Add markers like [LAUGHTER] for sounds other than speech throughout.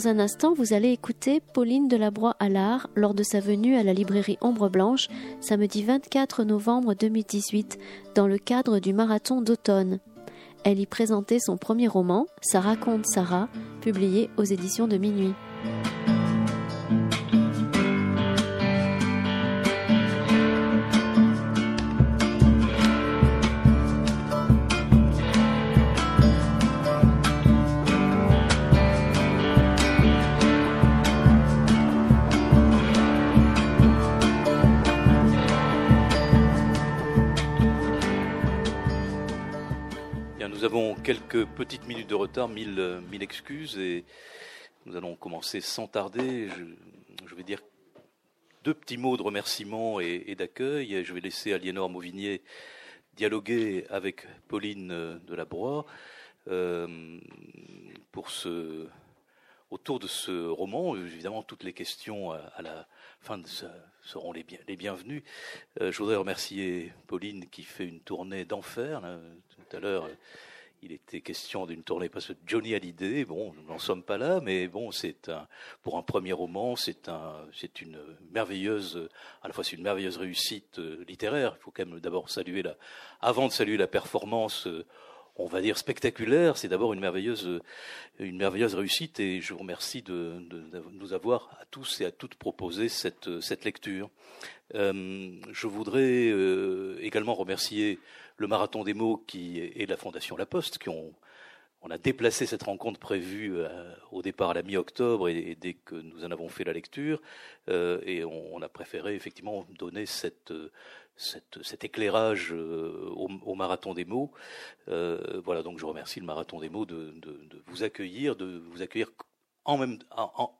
Dans un instant, vous allez écouter Pauline Delabroix l'art lors de sa venue à la librairie Ombre Blanche, samedi 24 novembre 2018, dans le cadre du marathon d'automne. Elle y présentait son premier roman, Ça raconte Sarah, publié aux éditions de Minuit. Quelques petites minutes de retard, mille, mille excuses, et nous allons commencer sans tarder. Je, vais dire deux petits mots de remerciement et, d'accueil. Je vais laisser Aliénor Mauvigné dialoguer avec Pauline Delabroix euh, pour ce, autour de ce roman. Évidemment, toutes les questions à, la fin seront les, les bienvenues. Euh, je voudrais remercier Pauline qui fait une tournée d'enfer. Tout à l'heure, il était question d'une tournée parce que Johnny Hallyday, bon, nous n'en sommes pas là, mais bon, c'est un, pour un premier roman, c'est un, c'est une merveilleuse, à la fois c'est une merveilleuse réussite euh, littéraire. Il faut quand même d'abord saluer la, avant de saluer la performance, euh, on va dire spectaculaire, c'est d'abord une merveilleuse, une merveilleuse réussite et je vous remercie de, nous avoir à tous et à toutes proposé cette, cette lecture. Euh, je voudrais également remercier le marathon des mots qui et la Fondation La Poste qui ont on a déplacé cette rencontre prévue euh, au départ à la mi-octobre et, dès que nous en avons fait la lecture euh, et on, a préféré effectivement donner cette, cet éclairage euh, au, marathon des mots. voilà donc je remercie le marathon des mots de, vous accueillir, de vous accueillir en même,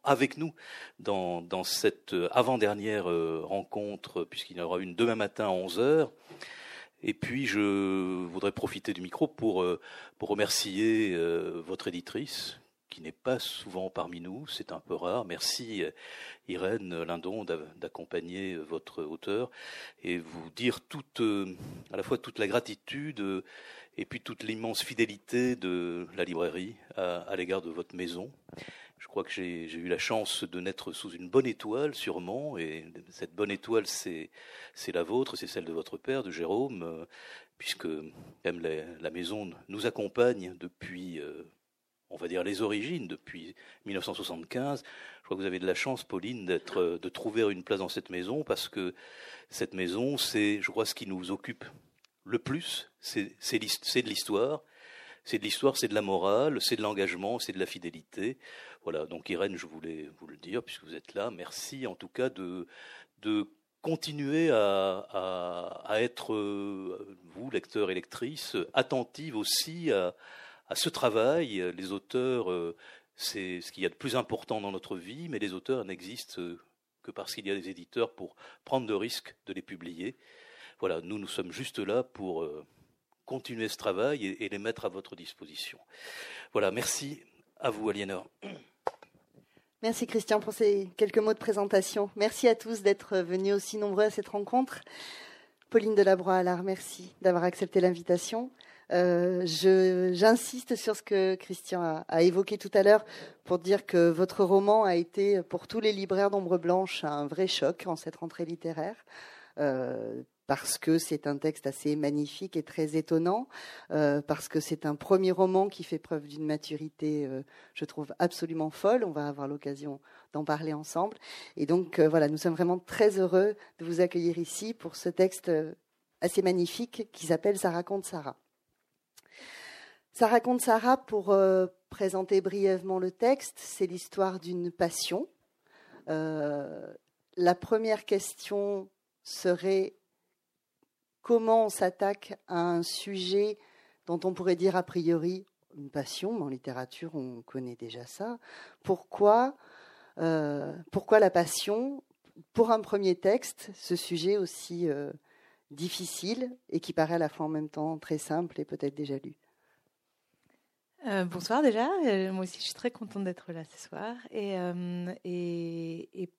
avec nous dans, dans cette avant-dernière rencontre, puisqu'il y en aura une demain matin à 11 heures. Et puis, je voudrais profiter du micro pour, euh, remercier euh, votre éditrice, qui n'est pas souvent parmi nous, c'est un peu rare. Merci euh, Irène Lindon d'accompagner votre auteur et vous dire à la fois toute la gratitude et puis toute l'immense fidélité de la librairie à l'égard de votre maison. Je crois que j'ai eu la chance de naître sous une bonne étoile, sûrement, et cette bonne étoile, c'est la vôtre, c'est celle de votre père, de Jérôme, euh, puisque même la, maison nous accompagne depuis, euh, on va dire, les origines, depuis 1975. Je crois que vous avez de la chance, Pauline, d'être, de trouver une place dans cette maison, parce que cette maison, c'est, je crois, ce qui nous occupe le plus, c'est de l'histoire, c'est de l'histoire, c'est de la morale, c'est de l'engagement, c'est de la fidélité. Voilà, donc Irène, je voulais vous le dire, puisque vous êtes là, merci en tout cas de, de continuer à, à, être, euh, vous, lecteurs et lectrices, attentive aussi à, à, ce travail. Les auteurs, euh, c'est ce qu'il y a de plus important dans notre vie, mais les auteurs n'existent que parce qu'il y a des éditeurs pour prendre le risque de les publier. Voilà, nous, nous sommes juste là pour euh, continuer ce travail et, les mettre à votre disposition. Voilà, merci à vous, Aliénor. Merci Christian pour ces quelques mots de présentation. Merci à tous d'être venus aussi nombreux à cette rencontre. Pauline Delabroix l'art, merci d'avoir accepté l'invitation. Euh, J'insiste sur ce que Christian a, a évoqué tout à l'heure pour dire que votre roman a été pour tous les libraires d'ombre blanche un vrai choc en cette rentrée littéraire. Euh, parce que c'est un texte assez magnifique et très étonnant, euh, parce que c'est un premier roman qui fait preuve d'une maturité, euh, je trouve, absolument folle. On va avoir l'occasion d'en parler ensemble. Et donc, euh, voilà, nous sommes vraiment très heureux de vous accueillir ici pour ce texte assez magnifique qui s'appelle Ça raconte Sarah. Ça raconte Sarah, pour présenter brièvement le texte, c'est l'histoire d'une passion. la première question serait comment on s'attaque à un sujet dont on pourrait dire a priori une passion, mais en littérature on connaît déjà ça. Pourquoi, euh, pourquoi la passion? Pour un premier texte, ce sujet aussi euh, difficile et qui paraît à la fois en même temps très simple et peut-être déjà lu. Euh, bonsoir déjà, moi aussi je suis très contente d'être là ce soir. Et,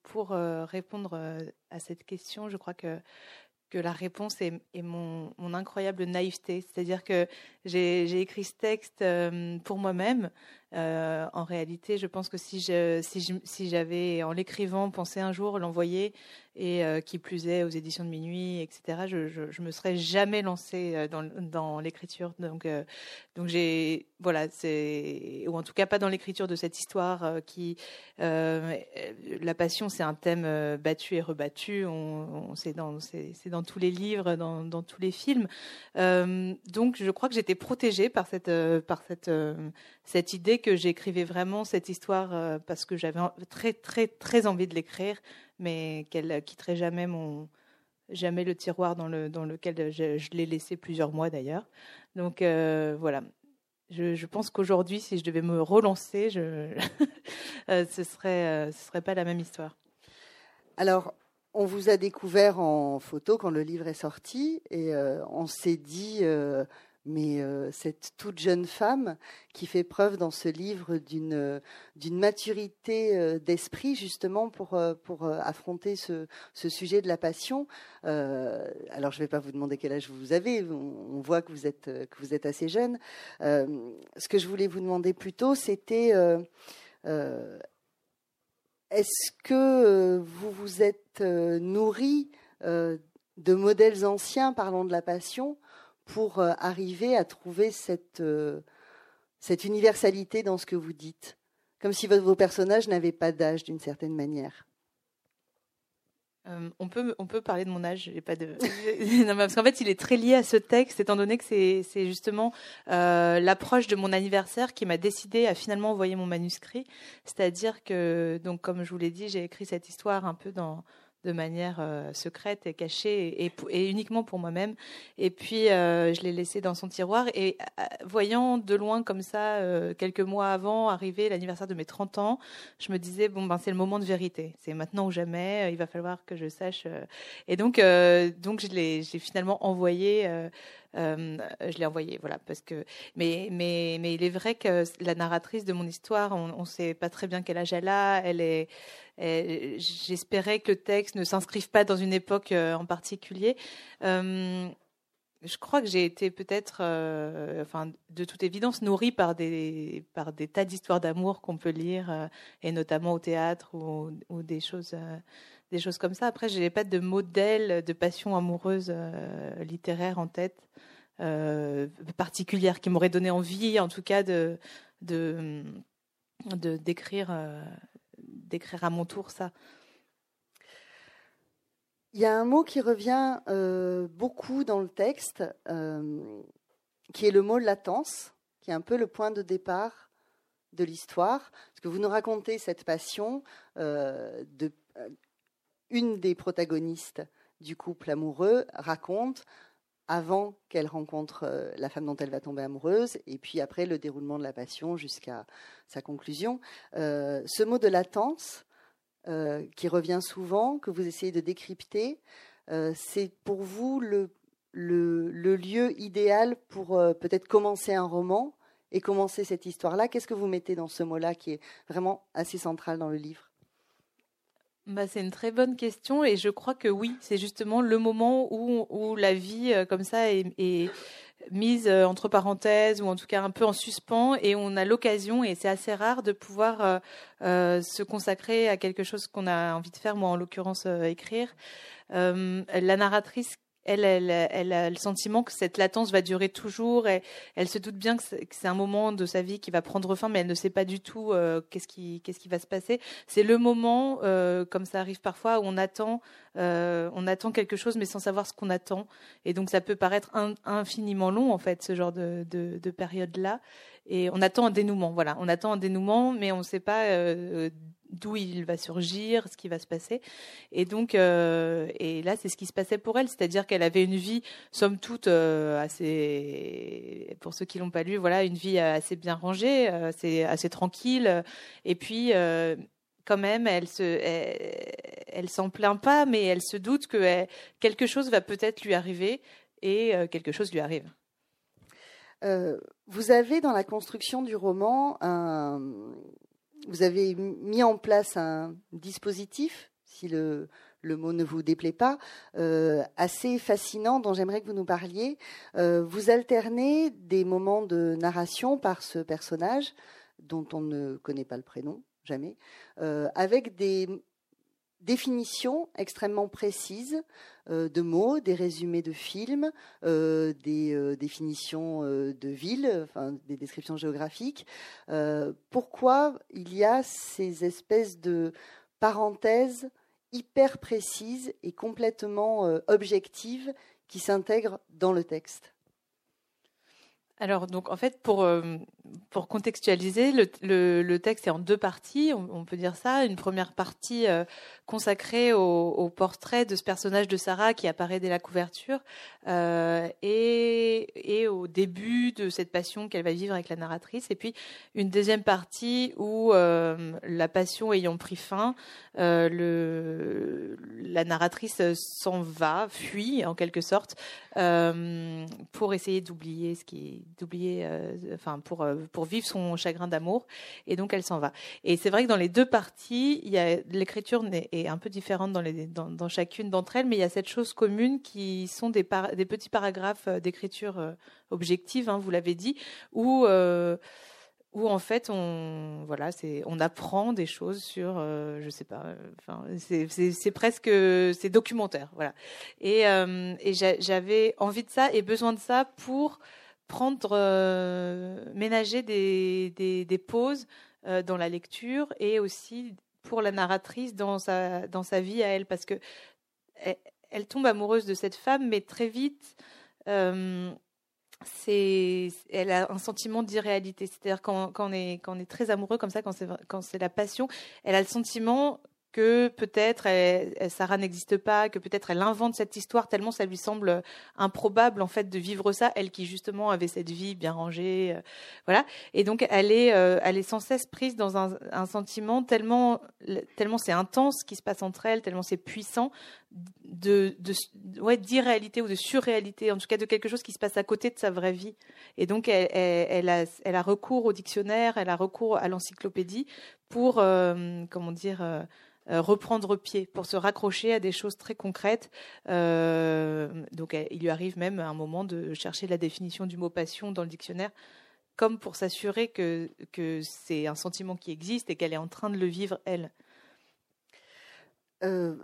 pour répondre à cette question, je crois que que la réponse est, mon, incroyable naïveté. C'est-à-dire que j'ai écrit ce texte pour moi-même. En réalité, je pense que si j'avais, en l'écrivant, pensé un jour l'envoyer, et euh, qui plus est aux éditions de minuit, etc. Je, je, me serais jamais lancée euh, dans, l'écriture, donc euh, j'ai voilà, ou en tout cas pas dans l'écriture de cette histoire qui la passion c'est un thème battu et rebattu, on, on c'est dans tous les livres, dans, dans tous les films, donc je crois que j'étais protégée par cette par cette cette idée que j'écrivais vraiment cette histoire parce que j'avais très très très envie de l'écrire mais qu'elle quitterait jamais mon jamais le tiroir dans, le, dans lequel je, l'ai laissé plusieurs mois d'ailleurs. Donc euh, voilà, je, pense qu'aujourd'hui, si je devais me relancer, [LAUGHS] euh, ce serait euh, ce serait pas la même histoire. Alors, on vous a découvert en photo quand le livre est sorti et on s'est dit mais euh, cette toute jeune femme qui fait preuve dans ce livre d'une euh, d'une maturité euh, d'esprit justement pour pour affronter ce, ce sujet de la passion. alors je ne vais pas vous demander quel âge vous avez, on, voit que vous êtes que vous êtes assez jeune. ce que je voulais vous demander plutôt, c'était est-ce que vous vous êtes nourri de modèles anciens parlant de la passion pour euh, arriver à trouver cette, euh, cette universalité dans ce que vous dites Comme si vos personnages n'avaient pas d'âge d'une certaine manière. Euh, on, peut, on peut parler de mon âge, pas de... [LAUGHS] non, parce qu'en fait, il est très lié à ce texte, étant donné que c'est justement l'approche de mon anniversaire qui m'a décidé à finalement envoyer mon manuscrit. C'est-à-dire que, donc, comme je vous l'ai dit, j'ai écrit cette histoire un peu dans, de manière euh, secrète et cachée et, uniquement pour moi-même. Et puis euh, je l'ai laissé dans son tiroir et euh, voyant de loin comme ça, quelques mois avant arriver l'anniversaire de mes 30 ans, je me disais bon ben c'est le moment de vérité, c'est maintenant ou jamais, il va falloir que je sache. Et donc donc je l'ai finalement envoyé. je l'ai envoyé, voilà, parce que. Mais, mais, mais il est vrai que la narratrice de mon histoire, on ne sait pas très bien quel âge elle a. Elle est, J'espérais que le texte ne s'inscrive pas dans une époque euh, en particulier. Euh, je crois que j'ai été peut-être, euh, enfin, de toute évidence, nourrie par des, tas d'histoires d'amour qu'on peut lire, et notamment au théâtre ou, des choses, comme ça. Après, je n'ai pas de modèle de passion amoureuse littéraire en tête particulière qui m'aurait donné envie, en tout cas, de d'écrire d'écrire à mon tour ça. Il y a un mot qui revient euh, beaucoup dans le texte, euh, qui est le mot latence, qui est un peu le point de départ de l'histoire, parce que vous nous racontez cette passion euh, de une des protagonistes du couple amoureux raconte avant qu'elle rencontre euh, la femme dont elle va tomber amoureuse, et puis après le déroulement de la passion jusqu'à sa conclusion. Euh, ce mot de latence, euh, qui revient souvent, que vous essayez de décrypter, c'est pour vous le, le, lieu idéal pour peut-être commencer un roman et commencer cette histoire-là. Qu'est-ce que vous mettez dans ce mot-là qui est vraiment assez central dans le livre? Bah, c'est une très bonne question et je crois que oui, c'est justement le moment où, où la vie euh, comme ça est, mise euh, entre parenthèses ou en tout cas un peu en suspens et on a l'occasion et c'est assez rare de pouvoir euh, se consacrer à quelque chose qu'on a envie de faire, moi en l'occurrence écrire. La narratrice elle, elle, elle, a le sentiment que cette latence va durer toujours. Et elle se doute bien que c'est un moment de sa vie qui va prendre fin, mais elle ne sait pas du tout euh, qu'est-ce qui, qu'est-ce qui va se passer. C'est le moment, euh, comme ça arrive parfois, où on attend, euh, on attend quelque chose, mais sans savoir ce qu'on attend. Et donc ça peut paraître infiniment long, en fait, ce genre de, de, de période-là. Et on attend un dénouement. Voilà, on attend un dénouement, mais on ne sait pas d'où il va surgir, ce qui va se passer. Et donc, euh, et là, c'est ce qui se passait pour elle, c'est-à-dire qu'elle avait une vie, somme toute, euh, pour ceux qui l'ont pas lu, voilà, une vie assez bien rangée, assez, assez tranquille. Et puis, euh, quand même, elle se, elle, s'en plaint pas, mais elle se doute que quelque chose va peut-être lui arriver, et quelque chose lui arrive. vous avez dans la construction du roman un, vous avez mis en place un dispositif, si le, le mot ne vous déplaît pas, assez fascinant dont j'aimerais que vous nous parliez. vous alternez des moments de narration par ce personnage dont on ne connaît pas le prénom, jamais, avec des définitions extrêmement précises euh, de mots, des résumés de films, euh, des euh, définitions de villes, des descriptions géographiques. pourquoi il y a ces espèces de parenthèses hyper précises et complètement objectives qui s'intègrent dans le texte? Alors, donc, en fait, pour, pour contextualiser, le, le, texte est en deux parties, on, peut dire ça. Une première partie consacré au, portrait de ce personnage de Sarah qui apparaît dès la couverture euh, et, et, au début de cette passion qu'elle va vivre avec la narratrice. Et puis une deuxième partie où euh, la passion ayant pris fin, euh, le, la narratrice s'en va, fuit en quelque sorte, pour essayer d'oublier ce qui, d'oublier, enfin pour pour vivre son chagrin d'amour. Et donc elle s'en va. Et c'est vrai que dans les deux parties, il y a l'écriture est un peu différente dans, les, dans, chacune d'entre elles, mais il y a cette chose commune qui sont des, des petits paragraphes euh, d'écriture euh, objective, hein, vous l'avez dit, où, euh, où en fait on, voilà, c'est, on apprend des choses sur, je sais pas, enfin, c'est, presque, c'est documentaire, voilà. Et, et j'avais envie de ça et besoin de ça pour prendre, ménager des, des, pauses dans la lecture et aussi pour la narratrice dans sa, dans sa vie à elle, parce que elle, tombe amoureuse de cette femme, mais très vite, euh, c'est, elle a un sentiment d'irréalité. C'est-à-dire quand, quand, on est, quand on est très amoureux comme ça, quand c'est, quand c'est la passion, elle a le sentiment que peut-être Sarah n'existe pas, que peut-être elle invente cette histoire tellement ça lui semble improbable en fait de vivre ça, elle qui justement avait cette vie bien rangée, euh, voilà. Et donc elle est, euh, elle est sans cesse prise dans un, un sentiment tellement, tellement c'est intense qui se passe entre elles, tellement c'est puissant de, de ouais, d'irréalité ou de surréalité, en tout cas de quelque chose qui se passe à côté de sa vraie vie. Et donc elle, elle, a, elle a recours au dictionnaire, elle a recours à l'encyclopédie pour, euh, comment dire euh, reprendre pied, pour se raccrocher à des choses très concrètes. Euh, donc il lui arrive même un moment de chercher la définition du mot passion dans le dictionnaire, comme pour s'assurer que, que c'est un sentiment qui existe et qu'elle est en train de le vivre, elle. Euh,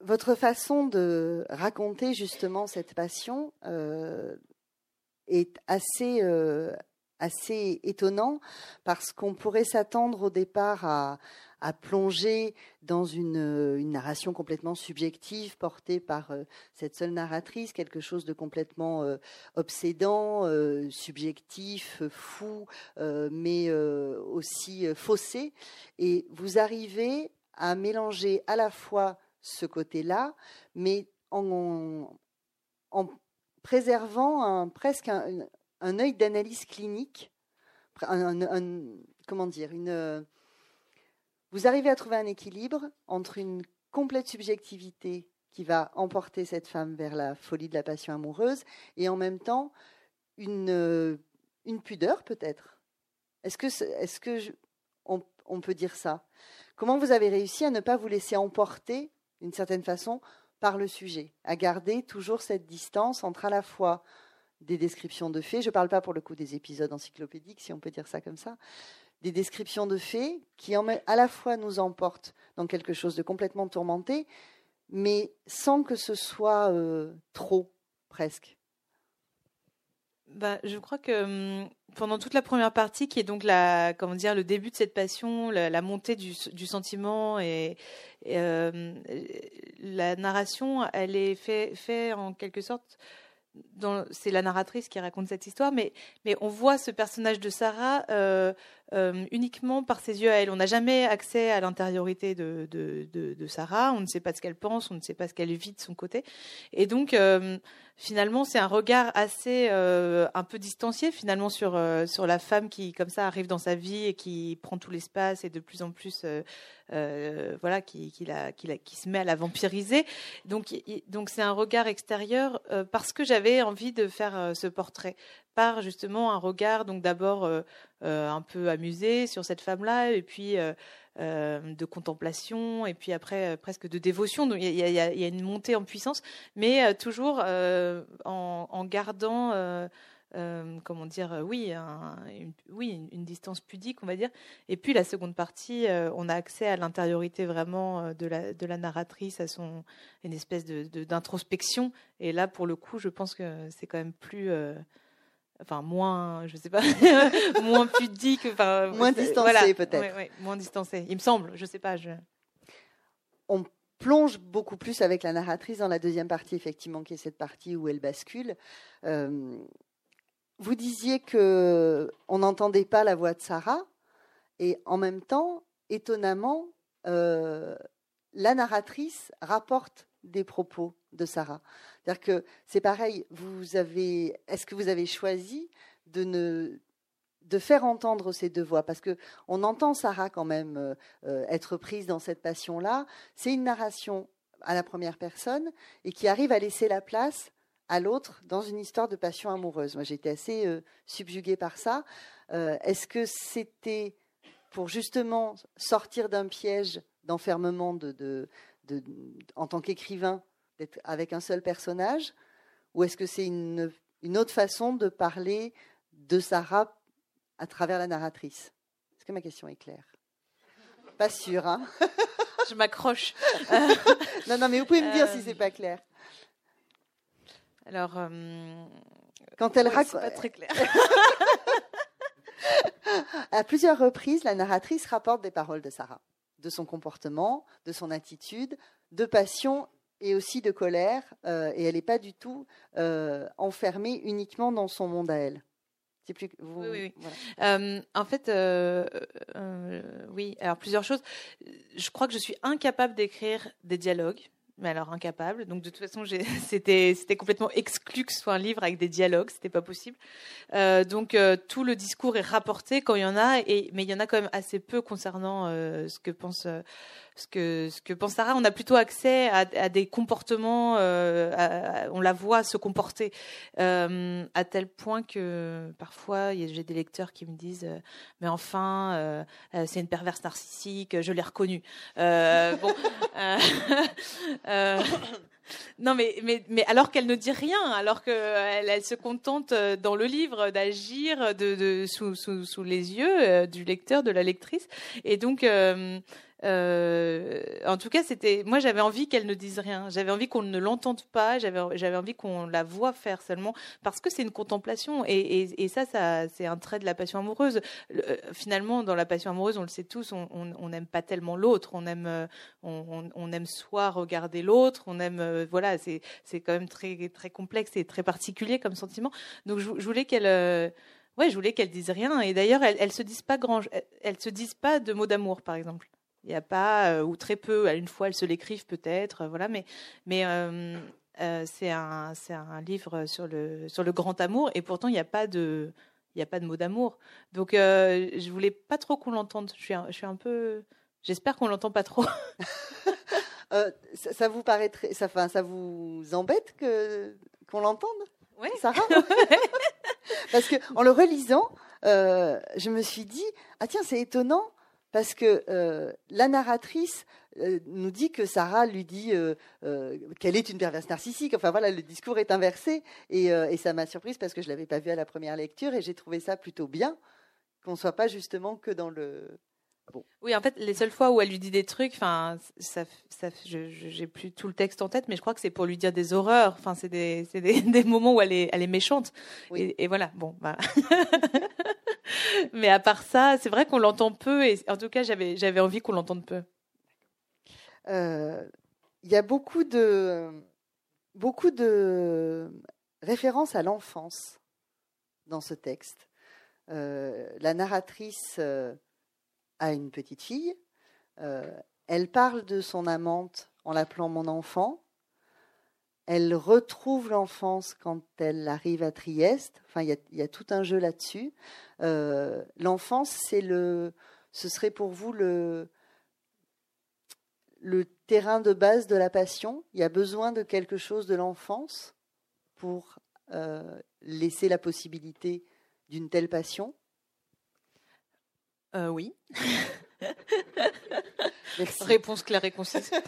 votre façon de raconter justement cette passion est assez, assez étonnant parce qu'on pourrait s'attendre au départ à, plonger dans une, euh, narration complètement subjective portée par euh, cette seule narratrice, quelque chose de complètement euh, obsédant, subjectif, fou, mais aussi faussé. Et vous arrivez à mélanger à la fois ce côté-là, mais en, en, préservant un, presque un, un œil d'analyse clinique, comment dire, une vous arrivez à trouver un équilibre entre une complète subjectivité qui va emporter cette femme vers la folie de la passion amoureuse et en même temps une, euh, pudeur peut-être. Est-ce que, est-ce que on, peut dire ça? Comment vous avez réussi à ne pas vous laisser emporter d'une certaine façon par le sujet, à garder toujours cette distance entre à la fois des descriptions de faits, je ne parle pas pour le coup des épisodes encyclopédiques, si on peut dire ça comme ça, des descriptions de faits qui à la fois nous emportent dans quelque chose de complètement tourmenté, mais sans que ce soit euh, trop, presque. Bah, je crois que hum, pendant toute la première partie, qui est donc la, comment dire, le début de cette passion, la, montée du, sentiment et, euh, la narration, elle est faite fait en quelque sorte c'est la narratrice qui raconte cette histoire, mais, on voit ce personnage de Sarah euh, euh, uniquement par ses yeux à elle. On n'a jamais accès à l'intériorité de, Sarah, on ne sait pas ce qu'elle pense, on ne sait pas ce qu'elle vit de son côté. Et donc, euh, finalement, c'est un regard assez un peu distancié finalement sur, sur la femme qui, comme ça, arrive dans sa vie et qui prend tout l'espace et de plus en plus euh, voilà, qui, qui, la, qui, se met à la vampiriser. Donc, donc c'est un regard extérieur euh, parce que j'avais envie de faire euh, ce portrait, par justement un regard, donc d'abord un peu amusé sur cette femme-là, et puis de contemplation, et puis après presque de dévotion. Donc il y, a, une montée en puissance, mais toujours en, gardant euh, comment dire, euh, oui, une, oui, une, distance pudique, on va dire. Et puis la seconde partie, euh, on a accès à l'intériorité vraiment de la, de la narratrice, à son une espèce de d'introspection. Et là, pour le coup, je pense que c'est quand même plus enfin moins, je sais pas, [LAUGHS] moins pudique, enfin moins distancé peut-être. Oui, moins distancé. Il me semble, je sais pas. Je... On plonge beaucoup plus avec la narratrice dans la deuxième partie, effectivement, qui est cette partie où elle bascule. Vous disiez que on n'entendait pas la voix de Sarah, et en même temps, étonnamment, euh, la narratrice rapporte des propos de Sarah. C'est-à-dire que c'est pareil. Vous avez, est-ce que vous avez choisi de ne de faire entendre ces deux voix? Parce que on entend Sarah quand même euh, être prise dans cette passion-là. C'est une narration à la première personne et qui arrive à laisser la place à l'autre dans une histoire de passion amoureuse. Moi, j'étais assez euh, subjuguée par ça. Euh, est-ce que c'était pour justement sortir d'un piège d'enfermement de, en tant qu'écrivain, d'être avec un seul personnage Ou est-ce que c'est une, autre façon de parler de Sarah à travers la narratrice? Est-ce que ma question est claire? Pas sûre, hein [LAUGHS] Je m'accroche. [LAUGHS] non, non, mais vous pouvez me dire si euh, c'est pas clair. Alors, euh, quand elle raconte, pas très clair. [LAUGHS] à plusieurs reprises, la narratrice rapporte des paroles de Sarah, de son comportement, de son attitude, de passion et aussi de colère, euh, et elle n'est pas du tout euh, enfermée uniquement dans son monde à elle. Plus, oui, oui, en fait, oui. Alors plusieurs choses. Je crois que je suis incapable d'écrire des dialogues mais alors incapable. Donc de toute façon, [LAUGHS] c'était c'était complètement exclu que ce soit un livre avec des dialogues, c'était pas possible. Euh, donc euh, tout le discours est rapporté quand il y en a, et mais il y en a quand même assez peu concernant euh, ce que pense ce que ce que pense Sarah. On a plutôt accès à, des comportements, on la voit se comporter à tel point que parfois j'ai des lecteurs qui me disent mais enfin c'est une perverse narcissique, je l'ai reconnue. [LAUGHS] Euh, non, mais, mais, mais alors qu'elle ne dit rien, alors qu'elle elle se contente euh, dans le livre d'agir sous, les yeux euh, du lecteur, de la lectrice. Et donc, euh, en tout cas, c'était moi j'avais envie qu'elle ne dise rien. J'avais envie qu'on ne l'entende pas. J'avais envie qu'on la voit faire seulement parce que c'est une contemplation et, ça, c'est un trait de la passion amoureuse. Euh, finalement, dans la passion amoureuse, on le sait tous, on n'aime pas tellement l'autre. On aime euh, on, aime soit regarder l'autre. On aime voilà, c'est quand même très très complexe et très particulier comme sentiment. Donc je, voulais qu'elle Ouais, je voulais qu'elle dise rien. Et d'ailleurs, elles, elles se disent pas grand, elles se disent pas de mots d'amour, par exemple. Il n'y a pas, euh, ou très peu, à une fois elles se l'écrivent peut-être, euh, voilà, mais, mais euh, c'est un, un livre sur le, sur le grand amour, et pourtant il n'y a pas de, il a pas de mot d'amour. Donc je voulais pas trop qu'on l'entende. Je suis, un, je suis un peu, j'espère qu'on l'entend pas trop. [LAUGHS] ça, vous paraît très, ça, ça vous embête que qu'on l'entende? Oui. Sarah? [LAUGHS] [LAUGHS] Parce que en le relisant, je me suis dit ah tiens c'est étonnant parce que euh, la narratrice euh, nous dit que Sarah lui dit euh, qu'elle est une perverse narcissique. Enfin voilà, le discours est inversé et, ça m'a surprise parce que je l'avais pas vu à la première lecture et j'ai trouvé ça plutôt bien qu'on soit pas justement que dans le. Oui, en fait, les seules fois où elle lui dit des trucs, enfin, ça, ça, j'ai plus tout le texte en tête, mais je crois que c'est pour lui dire des horreurs. Enfin, c'est des, des, [LAUGHS] des, moments où elle est, elle est méchante. Et, et, voilà. Bon, voilà. [LAUGHS] Mais à part ça, c'est vrai qu'on l'entend peu et en tout cas, j'avais, j'avais envie qu'on l'entende peu. Euh, il y a beaucoup de, beaucoup de références à l'enfance dans ce texte. Euh, la narratrice euh, a une petite fille. elle parle de son amante en l'appelant mon enfant elle retrouve l'enfance quand elle arrive à Trieste. Enfin, il y, a, tout un jeu là-dessus. Euh, l'enfance, c'est le, ce serait pour vous le, le terrain de base de la passion? Il y a besoin de quelque chose de l'enfance pour laisser la possibilité d'une telle passion? Oui. [LAUGHS] Réponse claire et concise. [LAUGHS]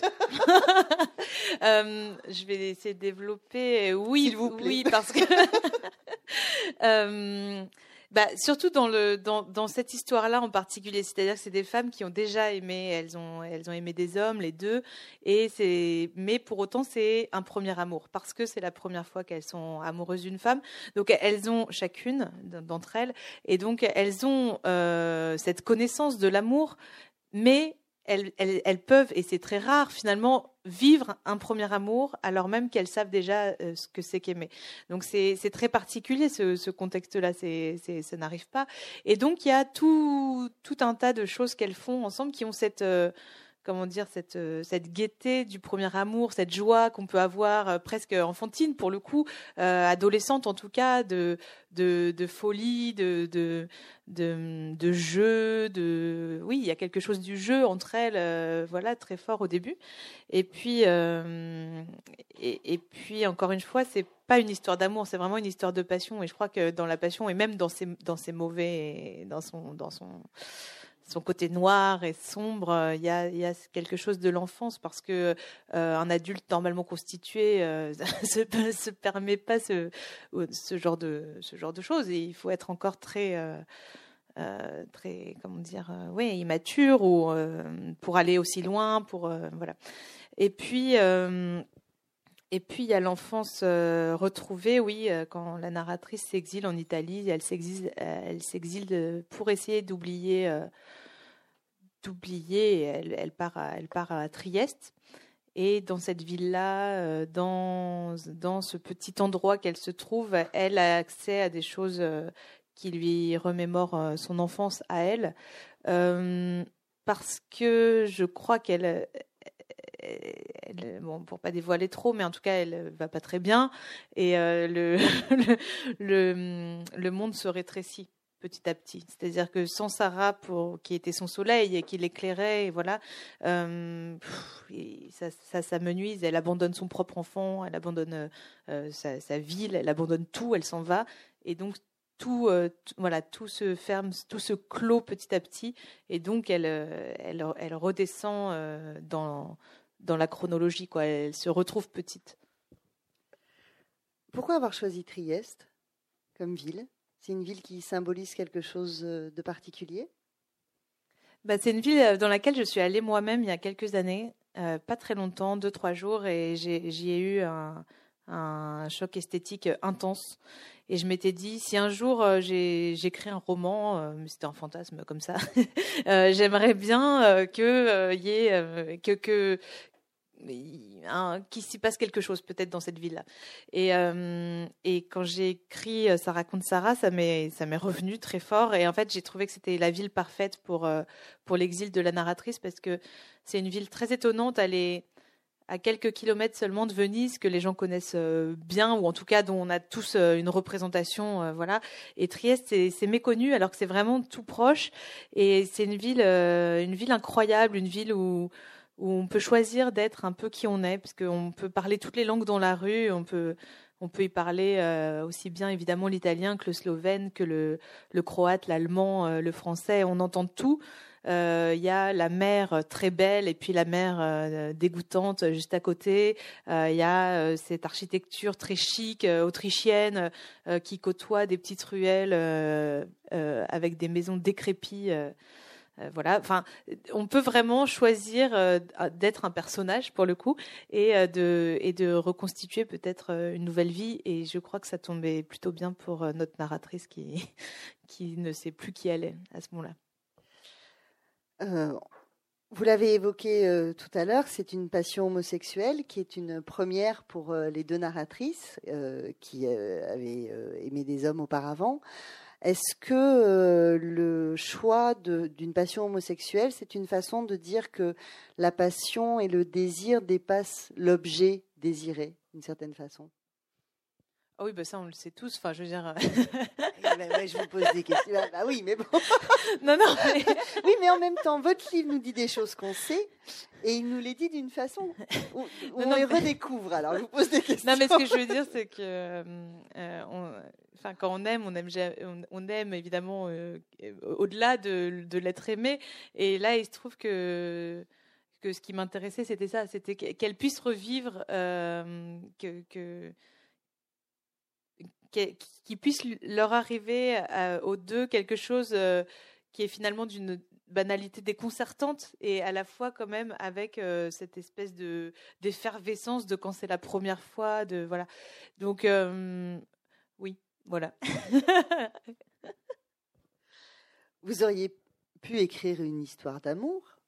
Euh, je vais essayer de développer. Oui, vous oui, parce que [LAUGHS] euh, bah, surtout dans, le, dans, dans cette histoire-là en particulier, c'est-à-dire que c'est des femmes qui ont déjà aimé, elles ont, elles ont aimé des hommes, les deux, et c'est, mais pour autant c'est un premier amour. Parce que c'est la première fois qu'elles sont amoureuses d'une femme. Donc elles ont chacune d'entre elles, et donc elles ont euh, cette connaissance de l'amour, mais elles, peuvent, et c'est très rare finalement, vivre un premier amour alors même qu'elles savent déjà euh, ce que c'est qu'aimer. Donc c'est très particulier ce, contexte-là, ça n'arrive pas. Et donc il y a tout, un tas de choses qu'elles font ensemble qui ont cette... Euh, comment dire cette euh, cette gaieté du premier amour, cette joie qu'on peut avoir euh, presque enfantine pour le coup, euh, adolescente en tout cas, de de, folie, de, de de jeu, de oui, il y a quelque chose du jeu entre elles, voilà, très fort au début. Et puis et, puis encore une fois, c'est pas une histoire d'amour, c'est vraiment une histoire de passion. Et je crois que dans la passion et même dans ses dans ses mauvais, dans son dans son son côté noir et sombre, euh, il y a, quelque chose de l'enfance parce que euh, un adulte normalement constitué euh, [LAUGHS] se, permet pas ce, genre de choses. Et il faut être encore très très comment dire oui immature ou pour aller aussi loin pour voilà. Et puis et puis il y a l'enfance retrouvée, oui, quand la narratrice s'exile en Italie, elle s'exile, elle s'exile pour essayer d'oublier d'oublier. Elle, part à, elle part à Trieste. Et dans cette ville-là, euh, dans, dans ce petit endroit qu'elle se trouve, elle a accès à des choses euh, qui lui remémorent euh, son enfance à elle. parce que je crois qu'elle, bon, pour pas dévoiler trop, mais en tout cas, elle va pas très bien et [LAUGHS] le, le, le, monde se rétrécit petit à petit. C'est-à-dire que sans Sarah, pour, qui était son soleil et qui l'éclairait, voilà, euh, ça, ça, ça. Elle abandonne son propre enfant, elle abandonne euh, sa, ville, elle abandonne tout, elle s'en va. Et donc, tout, euh, voilà, tout se ferme, tout se clôt petit à petit. Et donc, elle, elle, elle redescend dans, dans la chronologie, quoi. Elle se retrouve petite. Pourquoi avoir choisi Trieste comme ville? C'est une ville qui symbolise quelque chose euh, de particulier? Bah, C'est une ville euh, dans laquelle je suis allée moi-même il y a quelques années, euh, pas très longtemps, deux, trois jours, et j'y ai, eu un, choc esthétique intense. Et je m'étais dit, si un jour j'écris un roman, mais c'était un fantasme comme ça, [LAUGHS] j'aimerais bien que, y ait, que, que, qu'il s'y passe quelque chose peut-être dans cette ville-là. Et, euh, quand j'ai écrit euh, Ça raconte Sarah, ça m'est revenu très fort. Et en fait, j'ai trouvé que c'était la ville parfaite pour euh, pour l'exil de la narratrice parce que c'est une ville très étonnante. Elle est à quelques kilomètres seulement de Venise que les gens connaissent bien ou en tout cas dont on a tous une représentation voilà et Trieste c'est méconnu alors que c'est vraiment tout proche et c'est une ville une ville incroyable une ville où où on peut choisir d'être un peu qui on est, parce qu'on peut parler toutes les langues dans la rue, on peut, on peut y parler euh, aussi bien évidemment l'italien que le slovène, que le, croate, l'allemand, euh, le français, on entend tout. Euh, il y a la mer très belle et puis la mer dégoûtante juste à côté. Il y a cette architecture très chic autrichienne qui côtoie des petites ruelles avec des maisons décrépies voilà, enfin, on peut vraiment choisir euh, d'être un personnage pour le coup et euh, de et de reconstituer peut-être une nouvelle vie. Et je crois que ça tombait plutôt bien pour notre narratrice qui [LAUGHS] qui ne sait plus qui elle est à ce moment-là. vous l'avez évoqué tout à l'heure, c'est une passion homosexuelle qui est une première pour les deux narratrices qui avaient aimé des hommes auparavant. Est-ce que euh, le choix d'une passion homosexuelle, c'est une façon de dire que la passion et le désir dépassent l'objet désiré, d'une certaine façon? Ah oui, bah ça, on le sait tous. Enfin, je veux dire. Eh ben, je vous pose des questions. Ah, bah oui, mais bon. [LAUGHS] non, non. [LAUGHS] oui, mais en même temps, votre livre nous dit des choses qu'on sait et il nous les dit d'une façon où, on les redécouvre. Alors, je vous pose des questions. Non, mais ce que je veux dire, c'est que. Euh, on... Quand on aime, on aime, évidemment euh, au-delà de, l'être aimé. Et là, il se trouve que ce qui m'intéressait, c'était ça, c'était qu'elle puisse revivre, euh, que, que qu'il puisse leur arriver aux deux quelque chose euh, qui est finalement d'une banalité déconcertante et à la fois quand même avec euh, cette espèce de d'effervescence de quand c'est la première fois donc voilà [LAUGHS] vous auriez pu écrire une histoire d'amour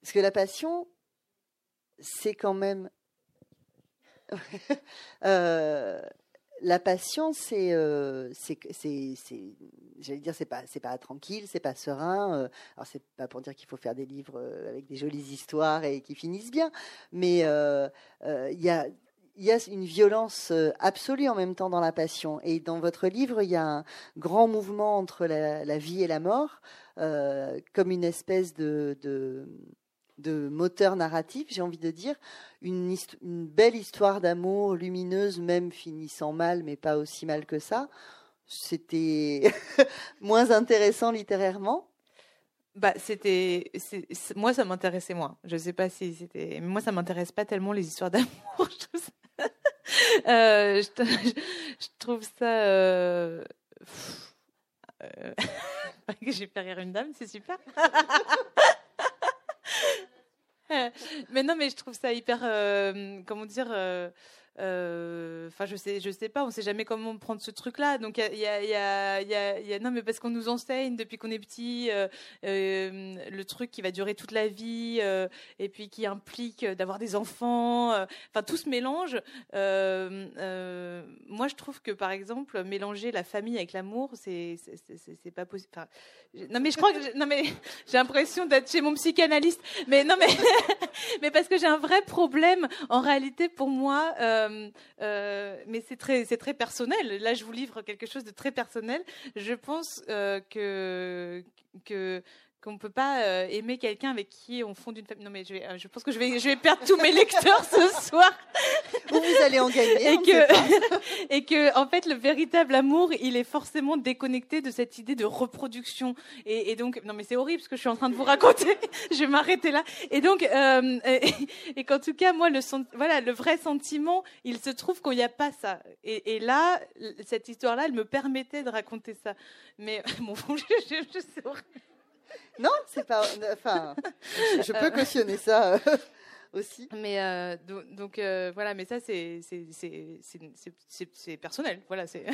parce que la passion c'est quand même [LAUGHS] la passion, c'est, euh, c'est, c'est, j'allais dire, c'est pas, c'est pas tranquille, c'est pas serein. Euh, alors c'est pas pour dire qu'il faut faire des livres euh, avec des jolies histoires et qui finissent bien, mais il y a il y a une violence absolue en même temps dans la passion. Et dans votre livre, il y a un grand mouvement entre la, vie et la mort, comme une espèce de, moteur narratif, j'ai envie de dire, une, belle histoire d'amour lumineuse, même finissant mal, mais pas aussi mal que ça. C'était [LAUGHS] moins intéressant littérairement. Bah, c'était, moi, ça m'intéressait moins. Je sais pas si c'était, moi, ça m'intéresse pas tellement les histoires d'amour. [LAUGHS] Euh, je, trouve ça. Euh... Euh... [LAUGHS] J'ai fait rire une dame, c'est super. [LAUGHS] mais non, mais je trouve ça hyper, euh, comment dire, euh, euh, enfin, je sais, je sais pas, on sait jamais comment prendre ce truc-là. Donc, il y a, non, mais parce qu'on nous enseigne depuis qu'on est petit euh, euh, le truc qui va durer toute la vie et puis qui implique d'avoir des enfants. Enfin, tout se mélange. moi, je trouve que, par exemple, mélanger la famille avec l'amour, c'est, pas possible. Non, mais je crois que, non, mais [LAUGHS] j'ai l'impression d'être chez mon psychanalyste. Mais non, mais, [LAUGHS] mais parce que j'ai un vrai problème en réalité pour moi. Euh, euh, euh, mais c'est très, personnel. Là, je vous livre quelque chose de très personnel. Je pense euh, que qu'on ne peut pas euh, aimer quelqu'un avec qui on fonde une famille. Non, mais je, vais, euh, je pense que je vais, je vais perdre tous mes [LAUGHS] lecteurs ce soir. Ou vous allez en gagner. Et que, [LAUGHS] et que, en fait, le véritable amour, il est forcément déconnecté de cette idée de reproduction. Et, et donc, non, mais c'est horrible ce que je suis en train de vous raconter. [LAUGHS] je vais m'arrêter là. Et donc, euh, et, et qu'en tout cas, moi, le, voilà, le vrai sentiment, il se trouve qu'il n'y a pas ça. Et, et là, cette histoire-là, elle me permettait de raconter ça. Mais, bon, je, je, je horrible. Non, c'est pas. Enfin, je peux cautionner ça. Euh, aussi. Mais euh, donc, euh, voilà, mais ça c'est c'est personnel. Voilà, c'est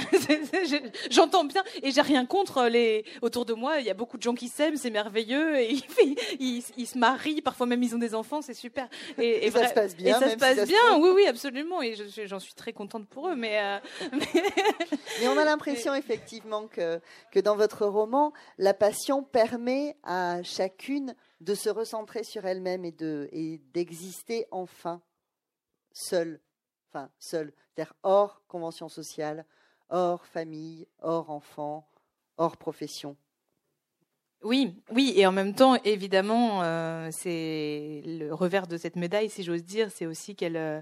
[LAUGHS] j'entends bien et j'ai rien contre les autour de moi. Il y a beaucoup de gens qui s'aiment, c'est merveilleux et ils, ils, se marient, parfois même ils ont des enfants, c'est super. Et, ça se passe bien. Et ça se passe bien, oui, oui, absolument. Et j'en suis très contente pour eux. Mais euh, [LAUGHS] mais... on a l'impression effectivement que que dans votre roman, la passion permet à chacune de se recentrer sur elle-même et de et d'exister enfin seule, enfin seule, c'est-à-dire hors convention sociale, hors famille, hors enfant, hors profession. Oui, oui, et en même temps, évidemment, euh, c'est le revers de cette médaille, si j'ose dire, c'est aussi qu'elle euh,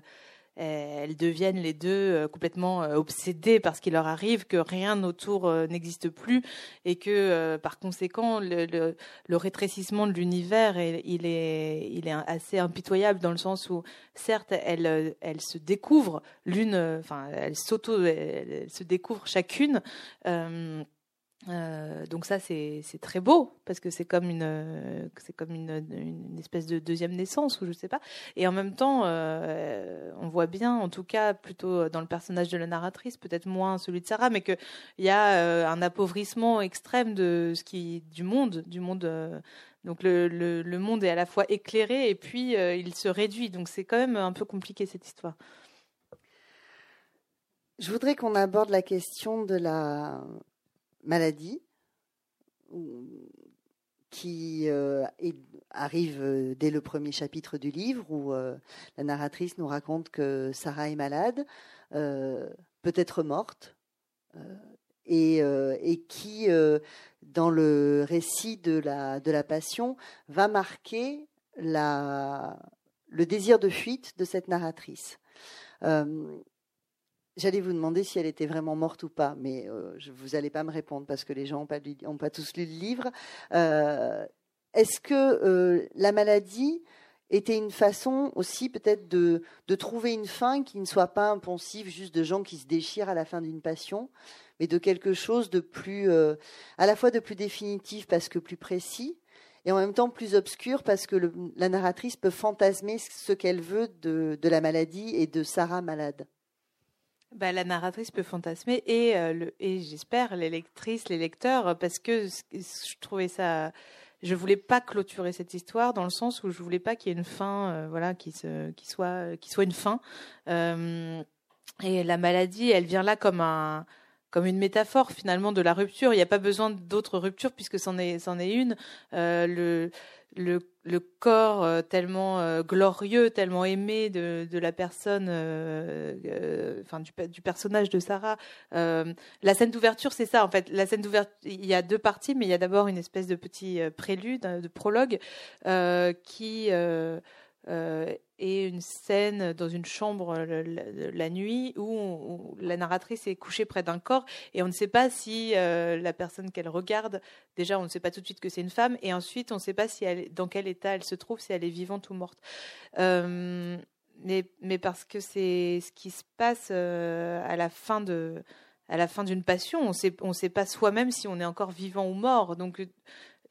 elles deviennent les deux euh, complètement euh, obsédées par ce qui leur arrive, que rien autour euh, n'existe plus et que par conséquent le, le, rétrécissement de l'univers il est il est assez impitoyable dans le sens où certes elles elles se découvrent l'une enfin elles s'auto se découvrent chacune euh, donc ça c'est très beau parce que c'est comme une c'est comme une, une, espèce de deuxième naissance ou je sais pas. Et en même temps euh, on voit bien en tout cas plutôt dans le personnage de la narratrice peut-être moins celui de Sarah mais que il y a euh, un appauvrissement extrême de ce qui du monde du monde euh, donc le, le, le, monde est à la fois éclairé et puis euh, il se réduit. Donc c'est quand même un peu compliqué cette histoire. Je voudrais qu'on aborde la question de la maladie qui euh, arrive euh, dès le premier chapitre du livre où euh, la narratrice nous raconte que Sarah est malade. peut-être morte, et, qui, dans le récit de la, Passion, va marquer le désir de fuite de cette narratrice. J'allais vous demander si elle était vraiment morte ou pas, mais euh, vous n'allez pas me répondre parce que les gens n'ont pas, tous lu le livre. Euh, est-ce que euh, la maladie était une façon aussi peut-être de, trouver une fin qui ne soit pas impulsive, juste de gens qui se déchirent à la fin d'une passion, mais de quelque chose de plus, à la fois de plus définitif parce que plus précis, et en même temps plus obscur parce que la narratrice peut fantasmer ce qu'elle veut de, de la maladie et de Sarah malade? Bah, la narratrice peut fantasmer et, euh, j'espère les lectrices, les lecteurs, parce que je trouvais ça. Je voulais pas clôturer cette histoire dans le sens où je voulais pas qu'il y ait une fin, euh, voilà, qui soit une fin. Euh, et la maladie, elle vient là comme un comme une métaphore finalement de la rupture. Il n'y a pas besoin d'autres ruptures puisque c'en est, une. le, le, corps euh, tellement euh, glorieux, tellement aimé de, la personne, euh, du, du, personnage de Sarah. la scène d'ouverture, c'est ça en fait. La scène d'ouverture, il y a deux parties, mais il y a d'abord une espèce de petit prélude, de prologue, qui euh, et une scène dans une chambre la, nuit où, la narratrice est couchée près d'un corps et on ne sait pas si euh, la personne qu'elle regarde, déjà on ne sait pas tout de suite que c'est une femme et ensuite on ne sait pas si elle, dans quel état elle se trouve, si elle est vivante ou morte. Euh, mais, mais, parce que c'est ce qui se passe à la fin de à la fin d'une passion, on sait, on sait pas soi-même si on est encore vivant ou mort. Donc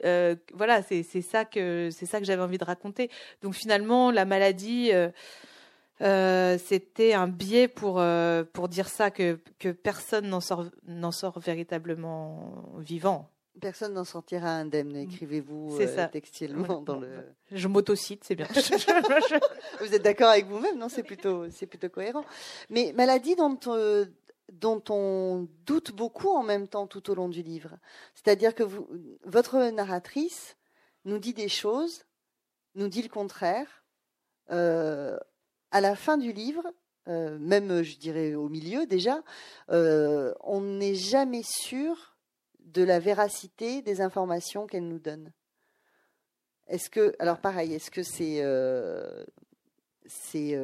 euh, voilà, c'est ça que c'est ça que j'avais envie de raconter. Donc finalement, la maladie, euh, euh, c'était un biais pour pour dire ça que que personne n'en sort n'en sort véritablement vivant. Personne n'en sortira indemne, écrivez-vous textilement dans le. Je m'autocite, c'est bien. [LAUGHS] vous êtes d'accord avec vous-même, non? C'est plutôt, c'est plutôt cohérent. Mais maladie dont dont on doute beaucoup en même temps tout au long du livre. C'est-à-dire que votre narratrice nous dit des choses, nous dit le contraire. Euh, à la fin du livre, euh, même je dirais au milieu déjà, euh, on n'est jamais sûr de la véracité des informations qu'elle nous donne. Est-ce que, alors pareil, est-ce que c'est c'est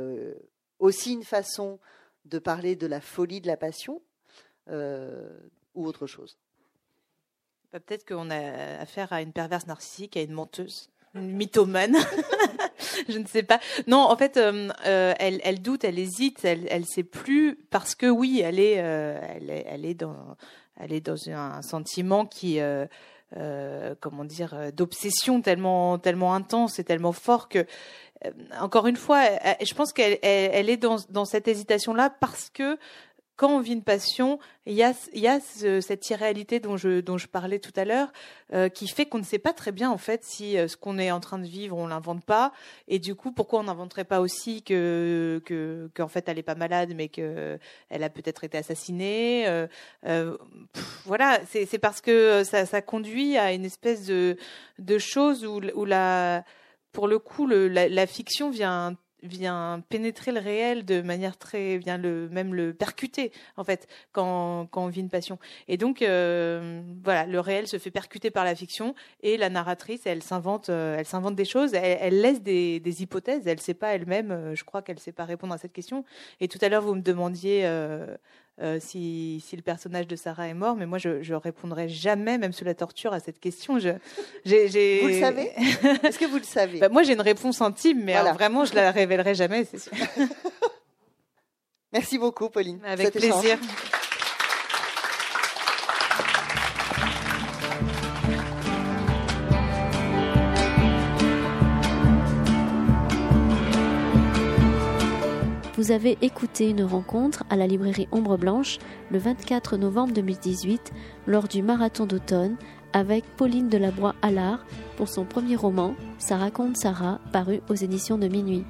aussi une façon de parler de la folie de la passion euh, ou autre chose bah, Peut-être qu'on a affaire à une perverse narcissique, à une menteuse, une mythomane. [LAUGHS] je ne sais pas. Non, en fait, euh, euh, elle, doute, elle hésite, elle ne sait plus parce que oui, elle est, dans, un sentiment qui comment dire d'obsession tellement tellement intense et tellement fort que encore une fois, je pense qu'elle elle, est dans, cette hésitation-là parce que quand on vit une passion, il y a, cette irréalité dont je, parlais tout à l'heure, euh, qui fait qu'on ne sait pas très bien en fait si euh, ce qu'on est en train de vivre, on l'invente pas, et du coup, pourquoi on n'inventerait pas aussi que, que, qu'en fait, elle est pas malade, mais que elle a peut-être été assassinée. Euh, euh voilà, c'est, parce que ça, conduit à une espèce de, de chose où la pour le coup, la, fiction vient pénétrer le réel de manière très vient même le percuter en fait quand on vit une passion. Et donc euh, voilà le réel se fait percuter par la fiction et la narratrice elle s'invente euh, des choses. Elle, laisse des, hypothèses. Elle sait pas elle-même euh, je crois qu'elle sait pas répondre à cette question. Et tout à l'heure vous me demandiez si, si, le personnage de Sarah est mort, mais moi je, ne répondrai jamais, même sous la torture, à cette question. Je, Vous le savez [LAUGHS] Est-ce que vous le savez bah, Moi j'ai une réponse intime, mais vraiment je la révélerai jamais, c'est sûr. [LAUGHS] Merci beaucoup, Pauline. Avec plaisir. Vous avez écouté une rencontre à la librairie Ombre Blanche le 24 novembre 2018 lors du marathon d'automne avec Pauline Delabroix Allard pour son premier roman Ça raconte Sarah paru aux éditions de minuit.